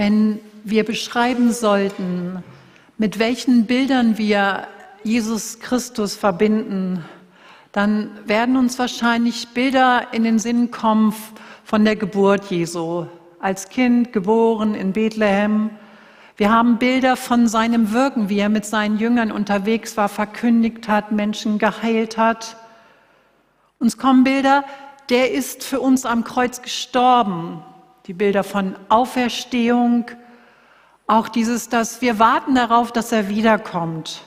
Wenn wir beschreiben sollten, mit welchen Bildern wir Jesus Christus verbinden, dann werden uns wahrscheinlich Bilder in den Sinn kommen von der Geburt Jesu. Als Kind geboren in Bethlehem. Wir haben Bilder von seinem Wirken, wie er mit seinen Jüngern unterwegs war, verkündigt hat, Menschen geheilt hat. Uns kommen Bilder, der ist für uns am Kreuz gestorben. Die Bilder von Auferstehung, auch dieses, dass wir warten darauf, dass er wiederkommt.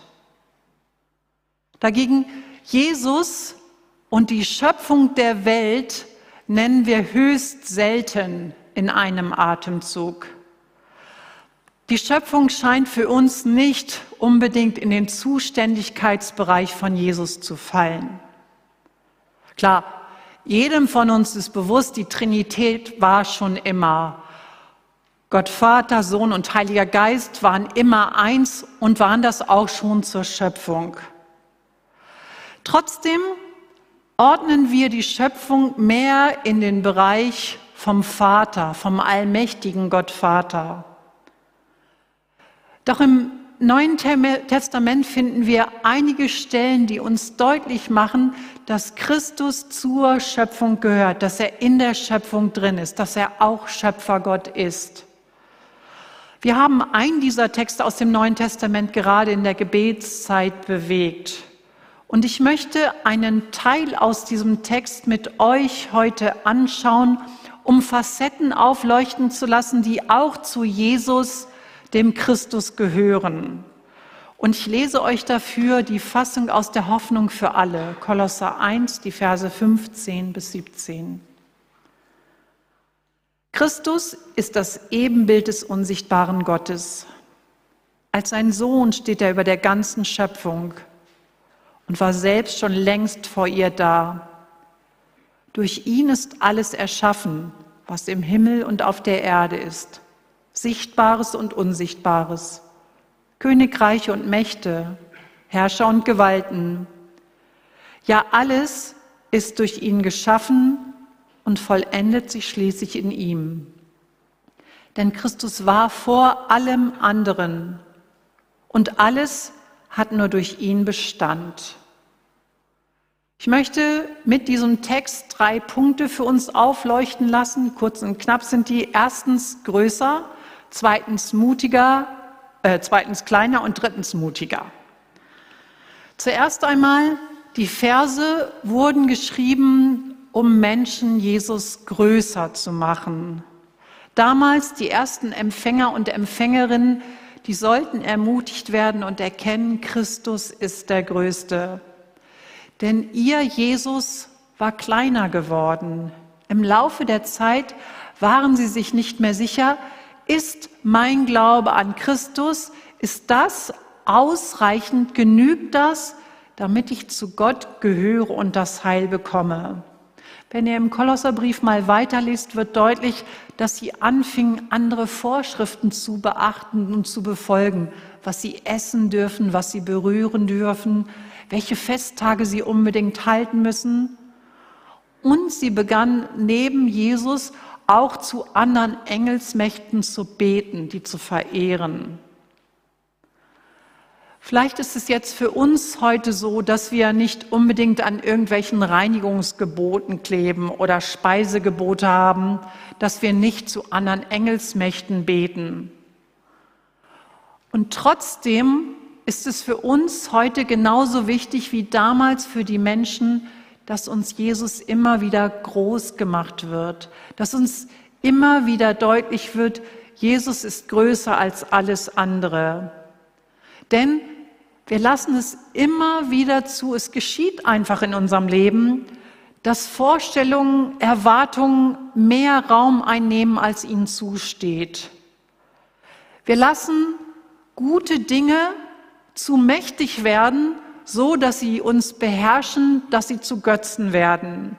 Dagegen Jesus und die Schöpfung der Welt nennen wir höchst selten in einem Atemzug. Die Schöpfung scheint für uns nicht unbedingt in den Zuständigkeitsbereich von Jesus zu fallen. Klar, jedem von uns ist bewusst, die Trinität war schon immer. Gott Vater, Sohn und Heiliger Geist waren immer eins und waren das auch schon zur Schöpfung. Trotzdem ordnen wir die Schöpfung mehr in den Bereich vom Vater, vom allmächtigen Gott Vater. Doch im Neuen Testament finden wir einige Stellen, die uns deutlich machen, dass Christus zur Schöpfung gehört, dass er in der Schöpfung drin ist, dass er auch Schöpfergott ist. Wir haben einen dieser Texte aus dem Neuen Testament gerade in der Gebetszeit bewegt. Und ich möchte einen Teil aus diesem Text mit euch heute anschauen, um Facetten aufleuchten zu lassen, die auch zu Jesus, dem Christus, gehören. Und ich lese euch dafür die Fassung aus der Hoffnung für alle, Kolosser 1, die Verse 15 bis 17. Christus ist das Ebenbild des unsichtbaren Gottes. Als sein Sohn steht er über der ganzen Schöpfung und war selbst schon längst vor ihr da. Durch ihn ist alles erschaffen, was im Himmel und auf der Erde ist, Sichtbares und Unsichtbares, Königreiche und Mächte, Herrscher und Gewalten. Ja, alles ist durch ihn geschaffen und vollendet sich schließlich in ihm. Denn Christus war vor allem anderen und alles hat nur durch ihn Bestand. Ich möchte mit diesem Text drei Punkte für uns aufleuchten lassen. Kurz und knapp sind die. Erstens größer, zweitens mutiger, äh, zweitens kleiner und drittens mutiger. Zuerst einmal, die Verse wurden geschrieben, um Menschen Jesus größer zu machen. Damals die ersten Empfänger und Empfängerinnen die sollten ermutigt werden und erkennen, Christus ist der Größte. Denn ihr Jesus war kleiner geworden. Im Laufe der Zeit waren sie sich nicht mehr sicher, ist mein Glaube an Christus, ist das ausreichend, genügt das, damit ich zu Gott gehöre und das Heil bekomme? Wenn ihr im Kolosserbrief mal weiterliest, wird deutlich, dass sie anfingen, andere Vorschriften zu beachten und zu befolgen, was sie essen dürfen, was sie berühren dürfen, welche Festtage sie unbedingt halten müssen. Und sie begannen neben Jesus auch zu anderen Engelsmächten zu beten, die zu verehren. Vielleicht ist es jetzt für uns heute so, dass wir nicht unbedingt an irgendwelchen Reinigungsgeboten kleben oder Speisegebote haben, dass wir nicht zu anderen Engelsmächten beten. Und trotzdem ist es für uns heute genauso wichtig wie damals für die Menschen, dass uns Jesus immer wieder groß gemacht wird, dass uns immer wieder deutlich wird, Jesus ist größer als alles andere. Denn wir lassen es immer wieder zu, es geschieht einfach in unserem Leben, dass Vorstellungen, Erwartungen mehr Raum einnehmen, als ihnen zusteht. Wir lassen gute Dinge zu mächtig werden, so dass sie uns beherrschen, dass sie zu Götzen werden.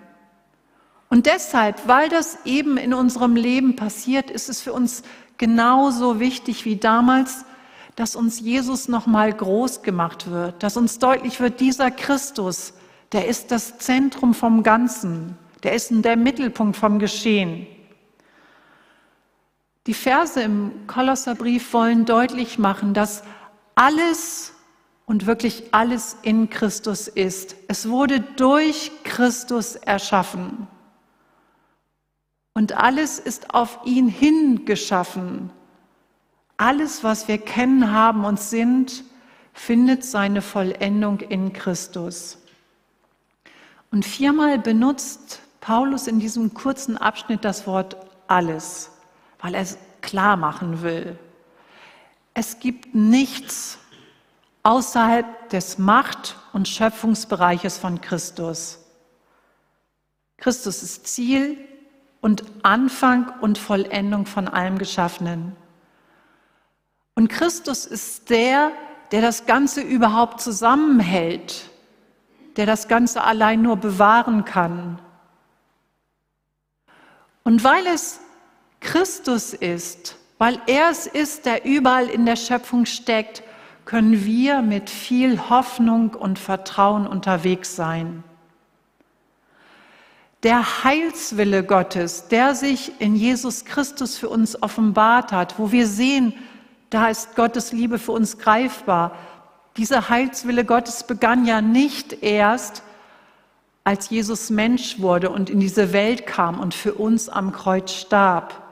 Und deshalb, weil das eben in unserem Leben passiert, ist es für uns genauso wichtig wie damals, dass uns Jesus nochmal groß gemacht wird, dass uns deutlich wird, dieser Christus, der ist das Zentrum vom Ganzen, der ist der Mittelpunkt vom Geschehen. Die Verse im Kolosserbrief wollen deutlich machen, dass alles und wirklich alles in Christus ist. Es wurde durch Christus erschaffen. Und alles ist auf ihn hingeschaffen. Alles, was wir kennen, haben und sind, findet seine Vollendung in Christus. Und viermal benutzt Paulus in diesem kurzen Abschnitt das Wort alles, weil er es klar machen will. Es gibt nichts außerhalb des Macht- und Schöpfungsbereiches von Christus. Christus ist Ziel und Anfang und Vollendung von allem Geschaffenen. Und Christus ist der, der das Ganze überhaupt zusammenhält, der das Ganze allein nur bewahren kann. Und weil es Christus ist, weil er es ist, der überall in der Schöpfung steckt, können wir mit viel Hoffnung und Vertrauen unterwegs sein. Der Heilswille Gottes, der sich in Jesus Christus für uns offenbart hat, wo wir sehen, da ist Gottes Liebe für uns greifbar. Dieser Heilswille Gottes begann ja nicht erst, als Jesus Mensch wurde und in diese Welt kam und für uns am Kreuz starb,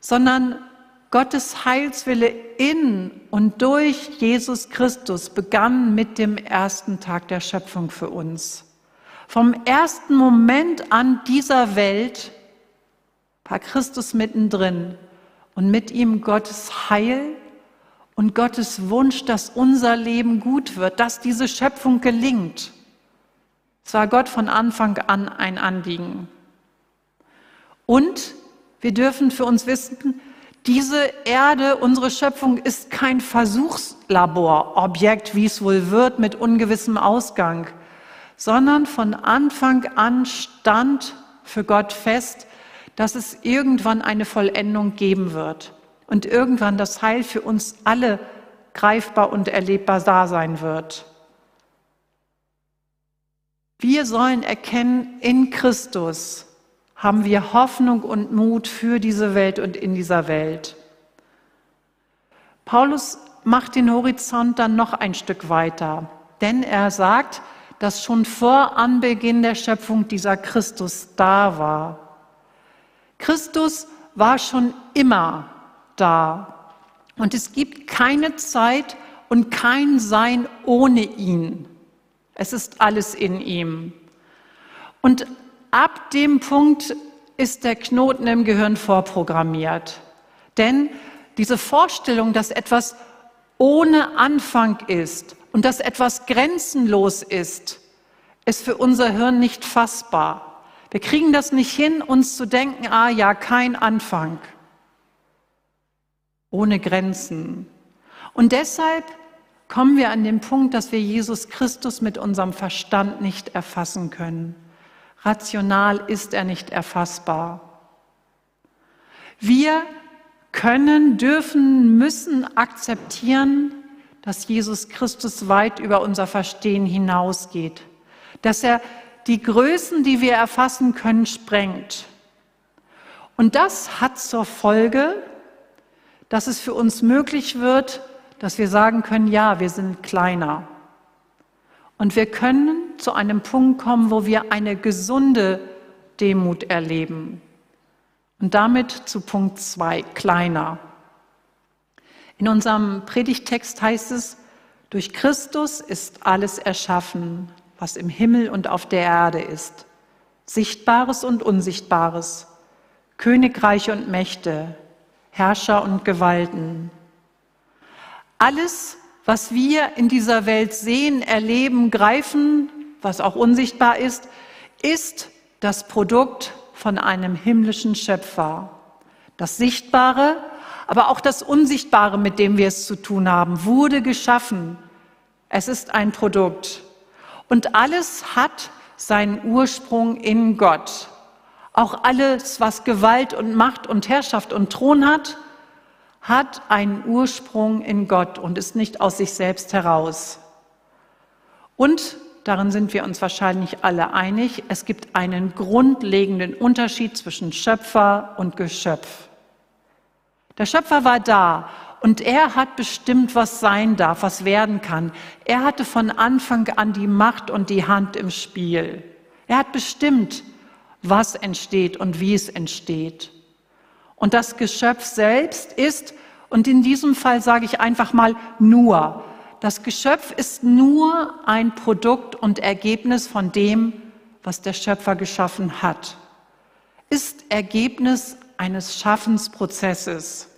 sondern Gottes Heilswille in und durch Jesus Christus begann mit dem ersten Tag der Schöpfung für uns. Vom ersten Moment an dieser Welt war Christus mittendrin und mit ihm Gottes Heil und Gottes Wunsch, dass unser Leben gut wird, dass diese Schöpfung gelingt. Es war Gott von Anfang an ein Anliegen. Und wir dürfen für uns wissen, diese Erde, unsere Schöpfung, ist kein Versuchslaborobjekt, wie es wohl wird, mit ungewissem Ausgang, sondern von Anfang an stand für Gott fest, dass es irgendwann eine Vollendung geben wird und irgendwann das Heil für uns alle greifbar und erlebbar da sein wird. Wir sollen erkennen, in Christus haben wir Hoffnung und Mut für diese Welt und in dieser Welt. Paulus macht den Horizont dann noch ein Stück weiter, denn er sagt, dass schon vor Anbeginn der Schöpfung dieser Christus da war. Christus war schon immer da und es gibt keine Zeit und kein Sein ohne ihn. Es ist alles in ihm. Und ab dem Punkt ist der Knoten im Gehirn vorprogrammiert. Denn diese Vorstellung, dass etwas ohne Anfang ist und dass etwas grenzenlos ist, ist für unser Hirn nicht fassbar. Wir kriegen das nicht hin, uns zu denken, ah ja, kein Anfang. Ohne Grenzen. Und deshalb kommen wir an den Punkt, dass wir Jesus Christus mit unserem Verstand nicht erfassen können. Rational ist er nicht erfassbar. Wir können, dürfen, müssen akzeptieren, dass Jesus Christus weit über unser Verstehen hinausgeht, dass er die Größen, die wir erfassen können, sprengt. Und das hat zur Folge, dass es für uns möglich wird, dass wir sagen können, ja, wir sind kleiner. Und wir können zu einem Punkt kommen, wo wir eine gesunde Demut erleben. Und damit zu Punkt zwei, kleiner. In unserem Predigtext heißt es, durch Christus ist alles erschaffen, was im Himmel und auf der Erde ist, Sichtbares und Unsichtbares, Königreiche und Mächte, Herrscher und Gewalten. Alles, was wir in dieser Welt sehen, erleben, greifen, was auch unsichtbar ist, ist das Produkt von einem himmlischen Schöpfer. Das Sichtbare, aber auch das Unsichtbare, mit dem wir es zu tun haben, wurde geschaffen. Es ist ein Produkt. Und alles hat seinen Ursprung in Gott. Auch alles, was Gewalt und Macht und Herrschaft und Thron hat, hat einen Ursprung in Gott und ist nicht aus sich selbst heraus. Und darin sind wir uns wahrscheinlich alle einig, es gibt einen grundlegenden Unterschied zwischen Schöpfer und Geschöpf. Der Schöpfer war da und er hat bestimmt, was sein darf, was werden kann. Er hatte von Anfang an die Macht und die Hand im Spiel. Er hat bestimmt, was entsteht und wie es entsteht. Und das Geschöpf selbst ist, und in diesem Fall sage ich einfach mal nur, das Geschöpf ist nur ein Produkt und Ergebnis von dem, was der Schöpfer geschaffen hat, ist Ergebnis eines Schaffensprozesses.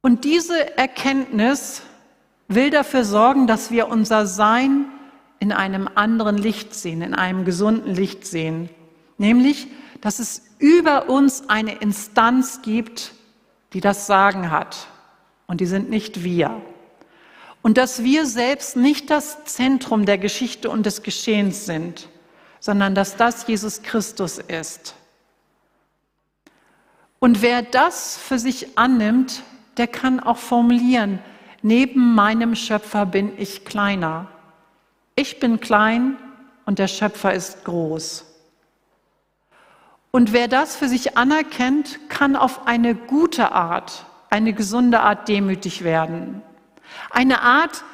Und diese Erkenntnis will dafür sorgen, dass wir unser Sein in einem anderen Licht sehen, in einem gesunden Licht sehen. Nämlich, dass es über uns eine Instanz gibt, die das Sagen hat. Und die sind nicht wir. Und dass wir selbst nicht das Zentrum der Geschichte und des Geschehens sind, sondern dass das Jesus Christus ist. Und wer das für sich annimmt, der kann auch formulieren, neben meinem Schöpfer bin ich kleiner. Ich bin klein und der Schöpfer ist groß. Und wer das für sich anerkennt, kann auf eine gute Art, eine gesunde Art demütig werden. Eine Art,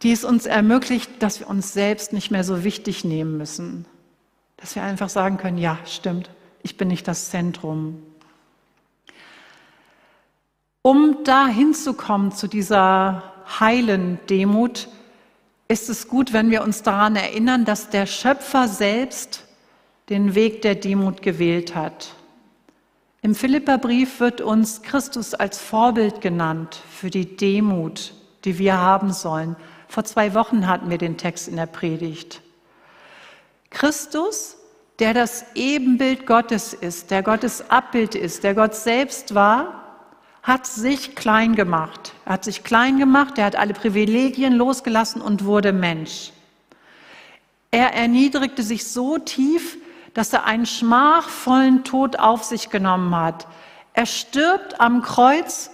die es uns ermöglicht, dass wir uns selbst nicht mehr so wichtig nehmen müssen. Dass wir einfach sagen können, ja, stimmt, ich bin nicht das Zentrum. Um da hinzukommen zu dieser heilen Demut, ist es gut, wenn wir uns daran erinnern, dass der Schöpfer selbst den Weg der Demut gewählt hat. Im Philipperbrief wird uns Christus als Vorbild genannt für die Demut, die wir haben sollen. Vor zwei Wochen hatten wir den Text in der Predigt. Christus, der das Ebenbild Gottes ist, der Gottes Abbild ist, der Gott selbst war, hat sich klein gemacht. Er hat sich klein gemacht, er hat alle Privilegien losgelassen und wurde Mensch. Er erniedrigte sich so tief, dass er einen schmachvollen Tod auf sich genommen hat. Er stirbt am Kreuz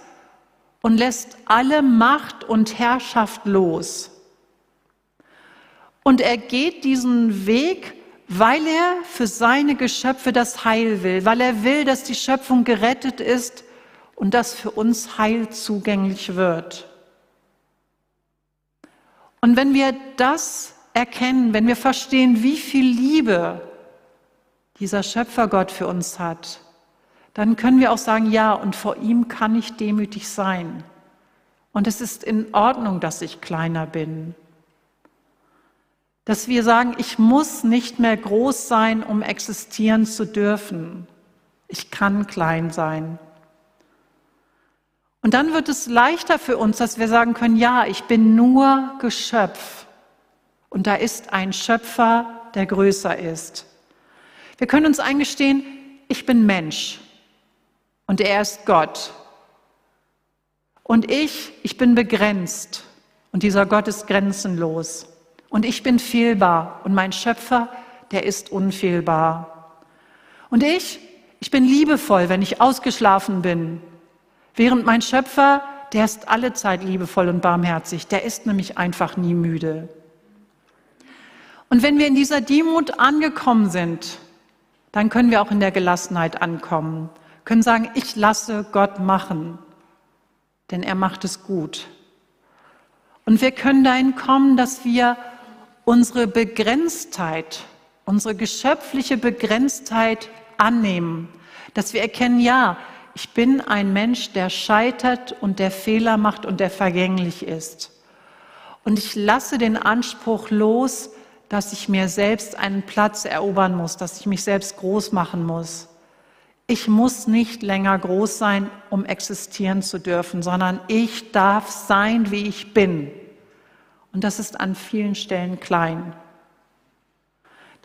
und lässt alle Macht und Herrschaft los. Und er geht diesen Weg, weil er für seine Geschöpfe das Heil will, weil er will, dass die Schöpfung gerettet ist und dass für uns Heil zugänglich wird. Und wenn wir das erkennen, wenn wir verstehen, wie viel Liebe dieser Schöpfergott für uns hat, dann können wir auch sagen, ja, und vor ihm kann ich demütig sein. Und es ist in Ordnung, dass ich kleiner bin. Dass wir sagen, ich muss nicht mehr groß sein, um existieren zu dürfen. Ich kann klein sein. Und dann wird es leichter für uns, dass wir sagen können, ja, ich bin nur Geschöpf. Und da ist ein Schöpfer, der größer ist. Wir können uns eingestehen, ich bin Mensch und er ist Gott. Und ich, ich bin begrenzt und dieser Gott ist grenzenlos. Und ich bin fehlbar und mein Schöpfer, der ist unfehlbar. Und ich, ich bin liebevoll, wenn ich ausgeschlafen bin Während mein Schöpfer, der ist alle Zeit liebevoll und barmherzig, der ist nämlich einfach nie müde. Und wenn wir in dieser Demut angekommen sind, dann können wir auch in der Gelassenheit ankommen, können sagen, ich lasse Gott machen, denn er macht es gut. Und wir können dahin kommen, dass wir unsere Begrenztheit, unsere geschöpfliche Begrenztheit annehmen, dass wir erkennen, ja, ich bin ein Mensch, der scheitert und der Fehler macht und der vergänglich ist. Und ich lasse den Anspruch los, dass ich mir selbst einen Platz erobern muss, dass ich mich selbst groß machen muss. Ich muss nicht länger groß sein, um existieren zu dürfen, sondern ich darf sein, wie ich bin. Und das ist an vielen Stellen klein.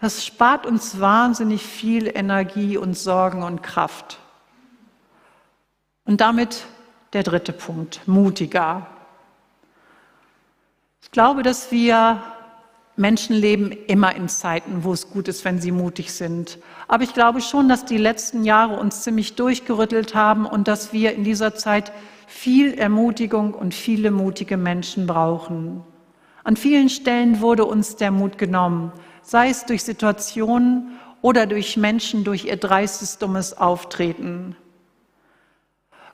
Das spart uns wahnsinnig viel Energie und Sorgen und Kraft. Und damit der dritte Punkt, mutiger. Ich glaube, dass wir Menschen leben immer in Zeiten, wo es gut ist, wenn sie mutig sind. Aber ich glaube schon, dass die letzten Jahre uns ziemlich durchgerüttelt haben und dass wir in dieser Zeit viel Ermutigung und viele mutige Menschen brauchen. An vielen Stellen wurde uns der Mut genommen, sei es durch Situationen oder durch Menschen, durch ihr dreistes, dummes Auftreten.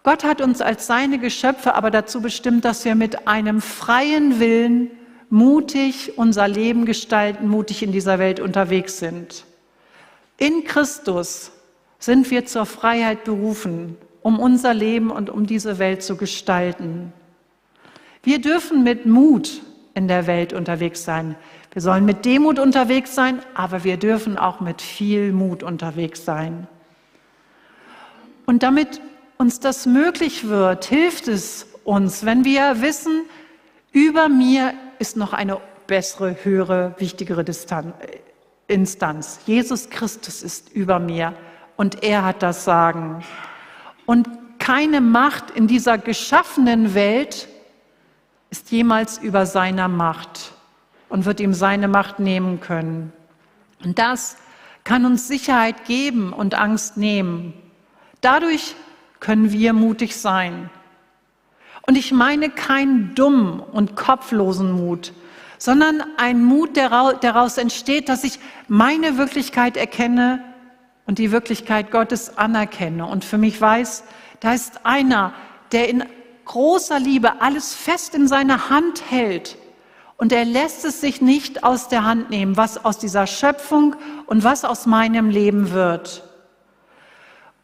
Gott hat uns als seine Geschöpfe aber dazu bestimmt, dass wir mit einem freien Willen mutig unser Leben gestalten, mutig in dieser Welt unterwegs sind. In Christus sind wir zur Freiheit berufen, um unser Leben und um diese Welt zu gestalten. Wir dürfen mit Mut in der Welt unterwegs sein. Wir sollen mit Demut unterwegs sein, aber wir dürfen auch mit viel Mut unterwegs sein. Und damit uns das möglich wird, hilft es uns, wenn wir wissen, über mir ist noch eine bessere, höhere, wichtigere Instanz. Jesus Christus ist über mir und er hat das Sagen. Und keine Macht in dieser geschaffenen Welt ist jemals über seiner Macht und wird ihm seine Macht nehmen können. Und das kann uns Sicherheit geben und Angst nehmen. Dadurch können wir mutig sein. Und ich meine keinen dummen und kopflosen Mut, sondern ein Mut, der daraus entsteht, dass ich meine Wirklichkeit erkenne und die Wirklichkeit Gottes anerkenne und für mich weiß, da ist einer, der in großer Liebe alles fest in seiner Hand hält und er lässt es sich nicht aus der Hand nehmen, was aus dieser Schöpfung und was aus meinem Leben wird.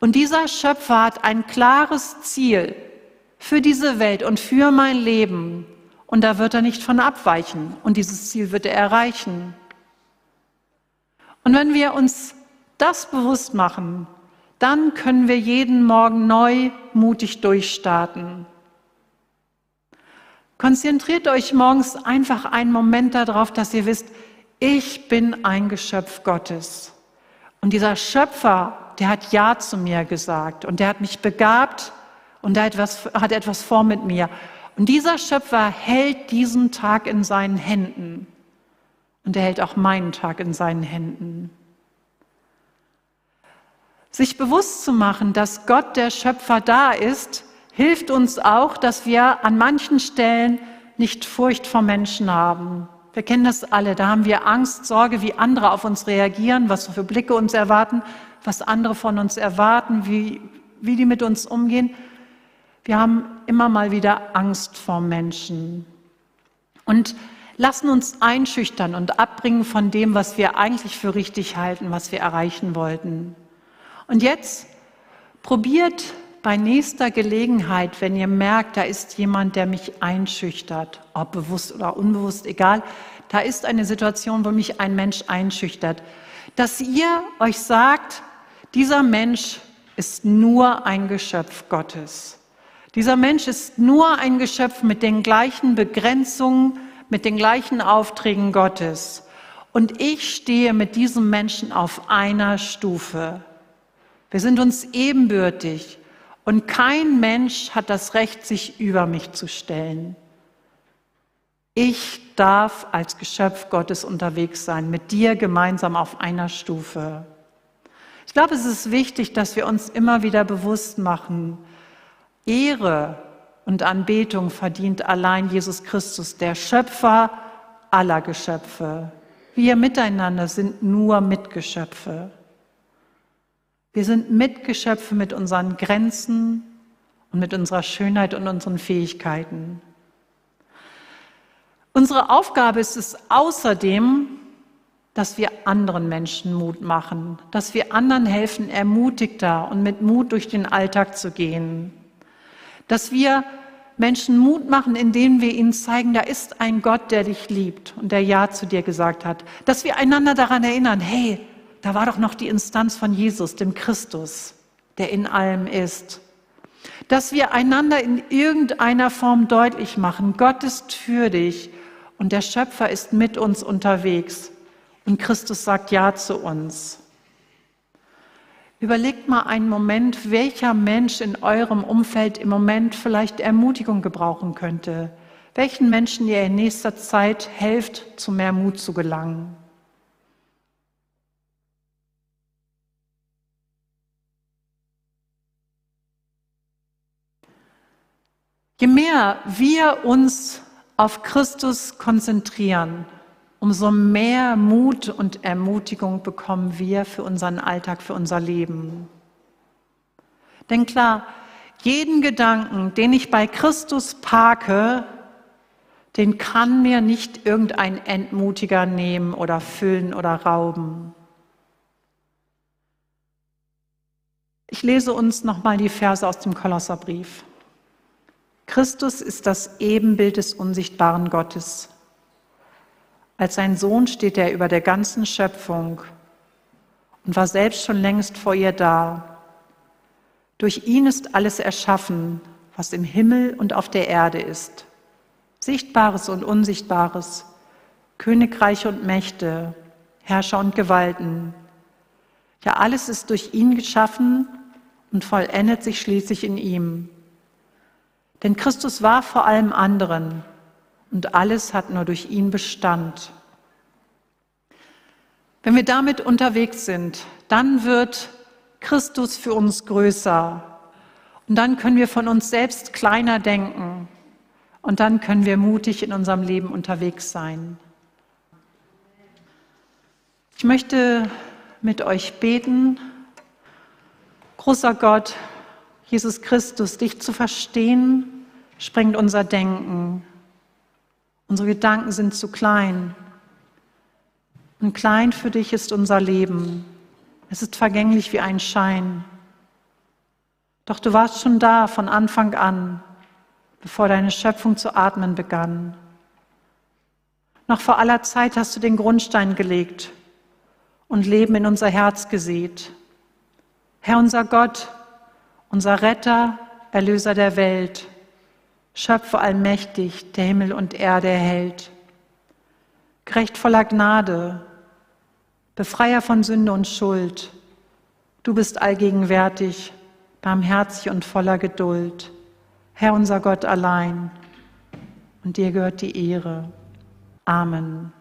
Und dieser Schöpfer hat ein klares Ziel für diese Welt und für mein Leben. Und da wird er nicht von abweichen. Und dieses Ziel wird er erreichen. Und wenn wir uns das bewusst machen, dann können wir jeden Morgen neu mutig durchstarten. Konzentriert euch morgens einfach einen Moment darauf, dass ihr wisst, ich bin ein Geschöpf Gottes. Und dieser Schöpfer, der hat Ja zu mir gesagt und der hat mich begabt und hat etwas, hat etwas vor mit mir. Und dieser Schöpfer hält diesen Tag in seinen Händen und er hält auch meinen Tag in seinen Händen. Sich bewusst zu machen, dass Gott der Schöpfer da ist, hilft uns auch, dass wir an manchen Stellen nicht Furcht vor Menschen haben. Wir kennen das alle, da haben wir Angst, Sorge, wie andere auf uns reagieren, was für Blicke uns erwarten, was andere von uns erwarten, wie, wie die mit uns umgehen. Wir haben immer mal wieder Angst vor Menschen und lassen uns einschüchtern und abbringen von dem, was wir eigentlich für richtig halten, was wir erreichen wollten. Und jetzt probiert bei nächster Gelegenheit, wenn ihr merkt, da ist jemand, der mich einschüchtert, ob bewusst oder unbewusst, egal, da ist eine Situation, wo mich ein Mensch einschüchtert, dass ihr euch sagt, dieser Mensch ist nur ein Geschöpf Gottes. Dieser Mensch ist nur ein Geschöpf mit den gleichen Begrenzungen, mit den gleichen Aufträgen Gottes. Und ich stehe mit diesem Menschen auf einer Stufe. Wir sind uns ebenbürtig und kein Mensch hat das Recht, sich über mich zu stellen. Ich darf als Geschöpf Gottes unterwegs sein, mit dir gemeinsam auf einer Stufe. Ich glaube, es ist wichtig, dass wir uns immer wieder bewusst machen, Ehre und Anbetung verdient allein Jesus Christus, der Schöpfer aller Geschöpfe. Wir miteinander sind nur Mitgeschöpfe. Wir sind Mitgeschöpfe mit unseren Grenzen und mit unserer Schönheit und unseren Fähigkeiten. Unsere Aufgabe ist es außerdem, dass wir anderen Menschen Mut machen, dass wir anderen helfen, ermutigter und mit Mut durch den Alltag zu gehen dass wir Menschen Mut machen, indem wir ihnen zeigen, da ist ein Gott, der dich liebt und der Ja zu dir gesagt hat. Dass wir einander daran erinnern, hey, da war doch noch die Instanz von Jesus, dem Christus, der in allem ist. Dass wir einander in irgendeiner Form deutlich machen, Gott ist für dich und der Schöpfer ist mit uns unterwegs und Christus sagt Ja zu uns. Überlegt mal einen Moment, welcher Mensch in eurem Umfeld im Moment vielleicht Ermutigung gebrauchen könnte. Welchen Menschen ihr in nächster Zeit helft, zu mehr Mut zu gelangen. Je mehr wir uns auf Christus konzentrieren, umso mehr Mut und Ermutigung bekommen wir für unseren Alltag, für unser Leben. Denn klar, jeden Gedanken, den ich bei Christus parke, den kann mir nicht irgendein Entmutiger nehmen oder füllen oder rauben. Ich lese uns nochmal die Verse aus dem Kolosserbrief. Christus ist das Ebenbild des unsichtbaren Gottes. Als sein Sohn steht er über der ganzen Schöpfung und war selbst schon längst vor ihr da. Durch ihn ist alles erschaffen, was im Himmel und auf der Erde ist. Sichtbares und Unsichtbares, Königreiche und Mächte, Herrscher und Gewalten. Ja, alles ist durch ihn geschaffen und vollendet sich schließlich in ihm. Denn Christus war vor allem anderen und alles hat nur durch ihn Bestand. Wenn wir damit unterwegs sind, dann wird Christus für uns größer und dann können wir von uns selbst kleiner denken und dann können wir mutig in unserem Leben unterwegs sein. Ich möchte mit euch beten, großer Gott, Jesus Christus, dich zu verstehen, sprengt unser Denken. Unsere Gedanken sind zu klein. Und klein für dich ist unser Leben. Es ist vergänglich wie ein Schein. Doch du warst schon da von Anfang an, bevor deine Schöpfung zu atmen begann. Noch vor aller Zeit hast du den Grundstein gelegt und Leben in unser Herz gesät. Herr unser Gott, unser Retter, Erlöser der Welt, Schöpfer allmächtig, der Himmel und Erde erhält. Gerecht voller Gnade, Befreier von Sünde und Schuld, du bist allgegenwärtig, barmherzig und voller Geduld, Herr unser Gott allein, und dir gehört die Ehre. Amen.